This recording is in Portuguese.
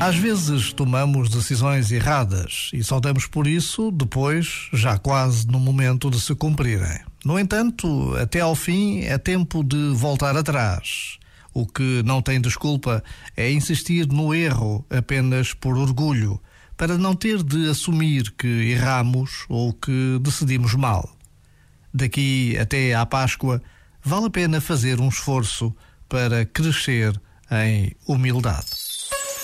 Às vezes tomamos decisões erradas e só damos por isso depois, já quase no momento de se cumprirem. No entanto, até ao fim é tempo de voltar atrás. O que não tem desculpa é insistir no erro apenas por orgulho, para não ter de assumir que erramos ou que decidimos mal. Daqui até à Páscoa, vale a pena fazer um esforço para crescer em humildade.